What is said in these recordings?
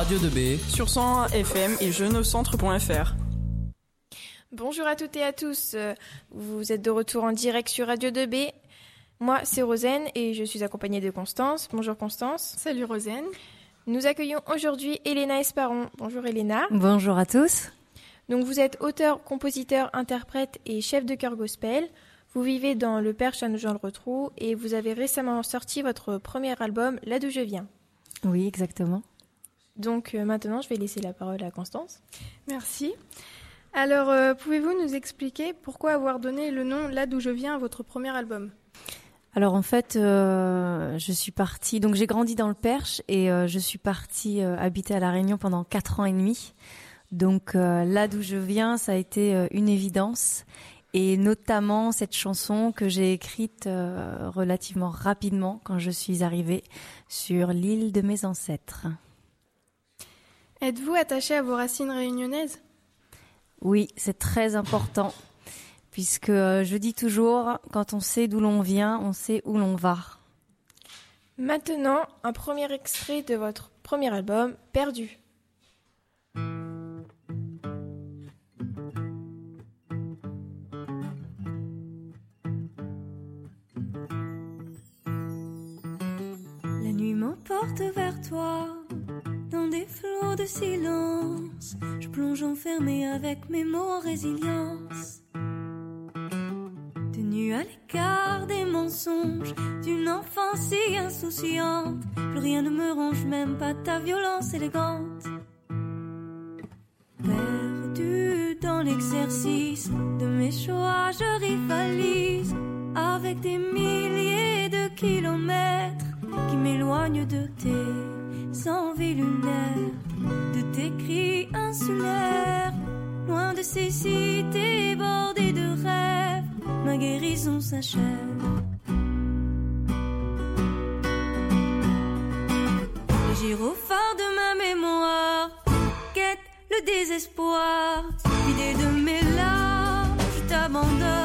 Radio 2B sur 101 FM et jeuneaucentre.fr. Bonjour à toutes et à tous. Vous êtes de retour en direct sur Radio 2B. Moi, c'est Rosen et je suis accompagnée de Constance. Bonjour Constance. Salut Rosen. Nous accueillons aujourd'hui Elena Esparon. Bonjour Elena. Bonjour à tous. Donc vous êtes auteur, compositeur, interprète et chef de chœur gospel. Vous vivez dans le Perche à Nogent-le-Rotrou et vous avez récemment sorti votre premier album Là d'où je viens. Oui, exactement. Donc euh, maintenant, je vais laisser la parole à Constance. Merci. Alors, euh, pouvez-vous nous expliquer pourquoi avoir donné le nom Là d'où je viens à votre premier album? Alors en fait, euh, je suis partie. Donc j'ai grandi dans le Perche et euh, je suis partie euh, habiter à la Réunion pendant quatre ans et demi. Donc euh, là d'où je viens, ça a été euh, une évidence et notamment cette chanson que j'ai écrite euh, relativement rapidement quand je suis arrivée sur l'île de mes ancêtres. Êtes-vous attaché à vos racines réunionnaises? Oui, c'est très important puisque euh, je dis toujours, quand on sait d'où l'on vient, on sait où l'on va. Maintenant, un premier extrait de votre premier album, Perdu. La nuit m'emporte vers toi, silence. Je plonge enfermé avec mes mots en résilience. Tenue à l'écart des mensonges d'une enfance si insouciante. Plus rien ne me ronge, même pas ta violence élégante. Perdu dans l'exercice de mes choix, je rivalise avec des milliers de kilomètres qui m'éloignent de tes envies lunaires, de tes cris insulaires, loin de ces cités bordées de rêves, ma guérison s'achève. Les gyrophares de ma mémoire quête le désespoir, vidé de mes larmes, je t'abandonne.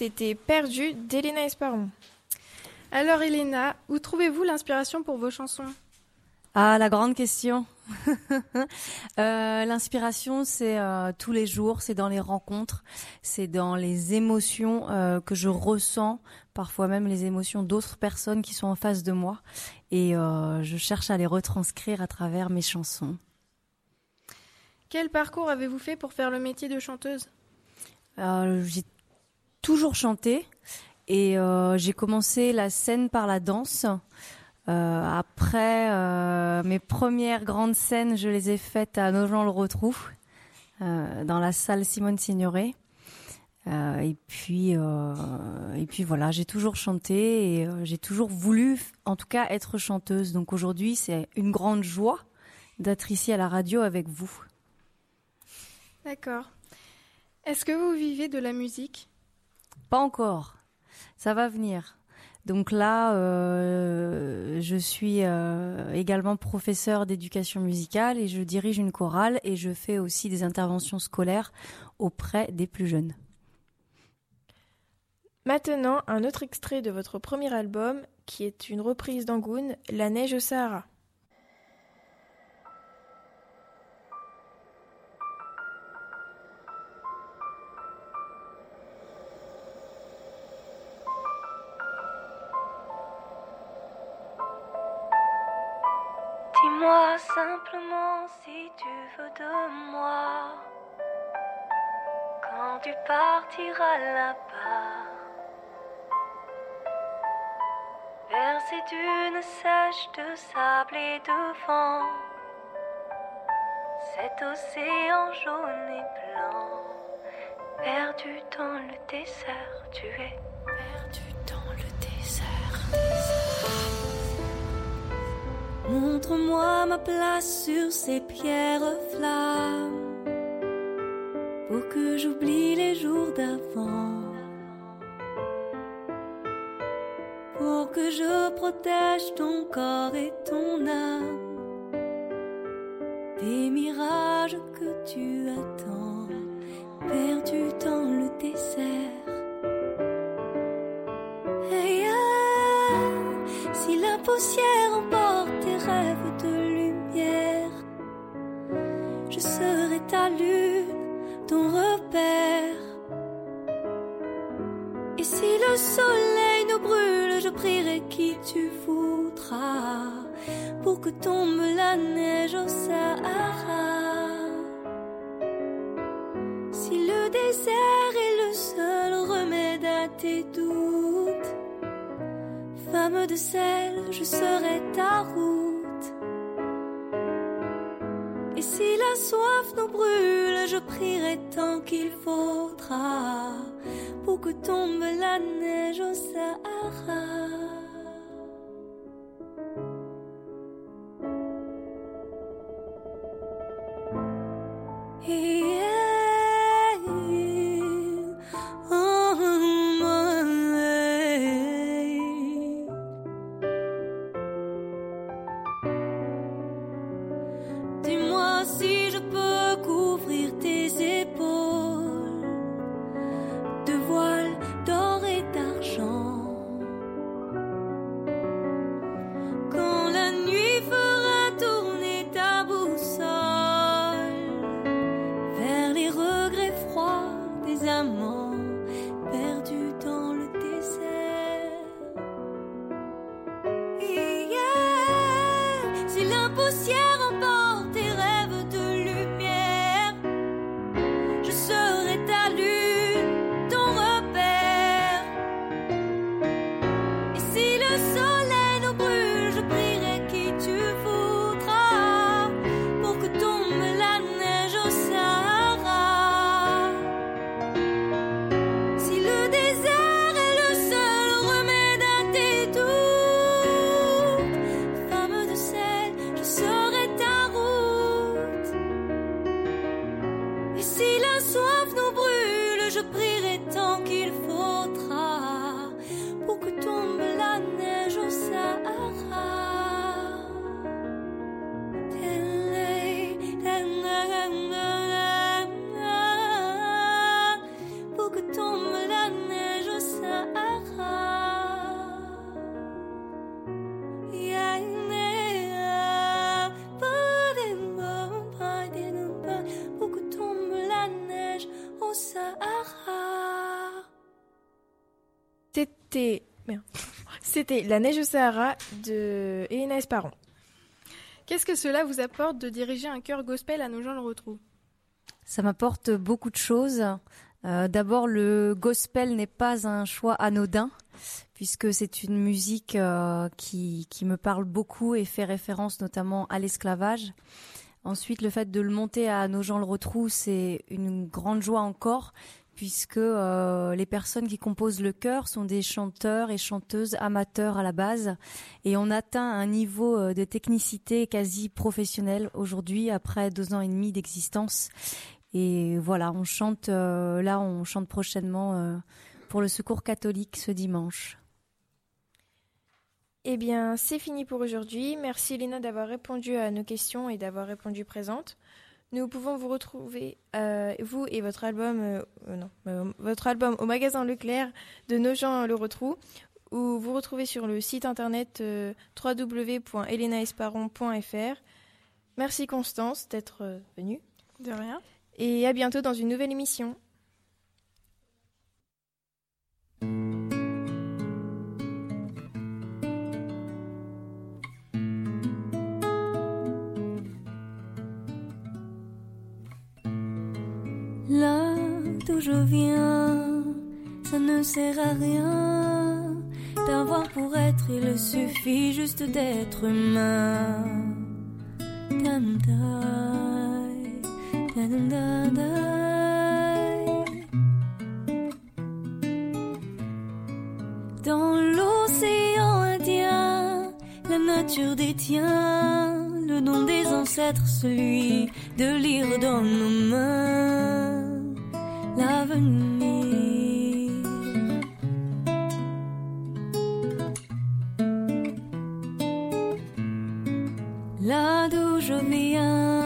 C'était Perdu d'Elena Esparon. Alors Elena, où trouvez-vous l'inspiration pour vos chansons? Ah, la grande question. Euh, L'inspiration, c'est euh, tous les jours, c'est dans les rencontres, c'est dans les émotions euh, que je ressens, parfois même les émotions d'autres personnes qui sont en face de moi, et euh, je cherche à les retranscrire à travers mes chansons. Quel parcours avez-vous fait pour faire le métier de chanteuse? Euh, j'ai toujours chanté et euh, j'ai commencé la scène par la danse. Euh, après, euh, mes premières grandes scènes, je les ai faites à Nogent-le-Rotrou, dans la salle Simone Signoret. Et puis, et puis voilà, j'ai toujours chanté et j'ai toujours voulu, en tout cas, être chanteuse. Donc aujourd'hui, c'est une grande joie d'être ici à la radio avec vous. D'accord. Est-ce que vous vivez de la musique? Pas encore. Ça va venir. Donc là, euh, je suis euh, également professeur d'éducation musicale et je dirige une chorale et je fais aussi des interventions scolaires auprès des plus jeunes. Maintenant, un autre extrait de votre premier album, qui est une reprise d'Angoun, La neige au Sahara. Moi. Quand tu partiras là-bas, vers ces dunes sèches de sable et de vent, cet océan jaune et blanc, perdu dans le désert, tu es Montre-moi ma place sur ces pierres flammes pour que j'oublie les jours d'avant. Pour que je protège ton corps et ton âme des mirages que tu attends, perdus dans le désert. Hey, ah, si la poussière emporte ta lune, ton repère. Et si le soleil nous brûle, je prierai qui tu voudras pour que tombe la neige au Sahara. Si le désert est le seul remède à tes doutes, femme de sel, je serai ta route. La soif nous brûle, je prierai tant qu'il faudra pour que tombe la neige au Sahara. Poussière C'était La neige au Sahara de Elena Esparon. Qu'est-ce que cela vous apporte de diriger un chœur gospel à nos gens le retrouvent? Ça m'apporte beaucoup de choses. Euh, D'abord, le gospel n'est pas un choix anodin, puisque c'est une musique euh, qui, qui me parle beaucoup et fait référence notamment à l'esclavage. Ensuite, le fait de le monter à nos gens le retrouvent, c'est une grande joie encore, puisque euh, les personnes qui composent le chœur sont des chanteurs et chanteuses amateurs à la base, et on atteint un niveau euh, de technicité quasi professionnel aujourd'hui après deux ans et demi d'existence. Et voilà, on chante euh, là, on chante prochainement pour le Secours catholique ce dimanche. Eh bien, c'est fini pour aujourd'hui. Merci Léna d'avoir répondu à nos questions et d'avoir répondu présente. Nous pouvons vous retrouver, euh, vous et votre album, euh, euh, non, euh, votre album au magasin Leclerc de Nogent-le-Rotrou, ou vous retrouvez sur le site internet www.elenaesparon.fr. Merci Constance d'être venue De rien. et à bientôt dans une nouvelle émission. Je viens, ça ne sert à rien d'avoir pour être, il suffit juste d'être humain. Dans l'océan Indien, la nature détient le don des ancêtres, celui de lire dans nos mains Là d'où je viens,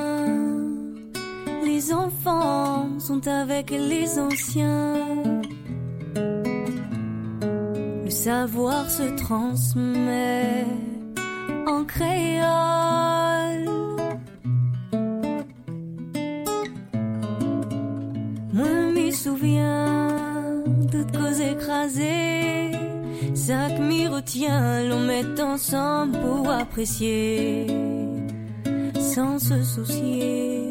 les enfants sont avec les anciens. Le savoir se transmet en créole. Que m'y retient, l'on met ensemble pour apprécier, sans se soucier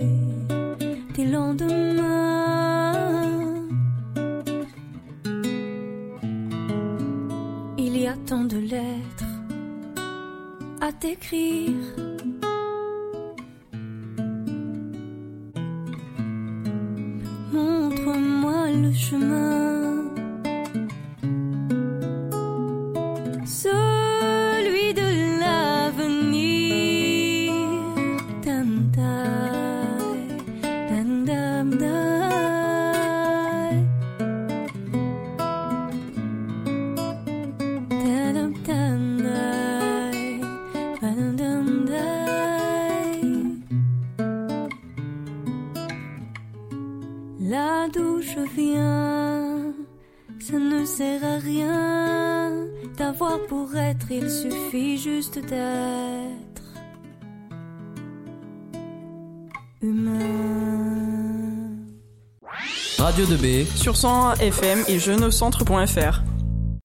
des lendemains. Il y a tant de lettres à t'écrire. Montre-moi le chemin. Je viens, ça ne sert à rien d'avoir pour être, il suffit juste d'être humain. Radio 2B sur 101 FM et jeuneaucentre.fr.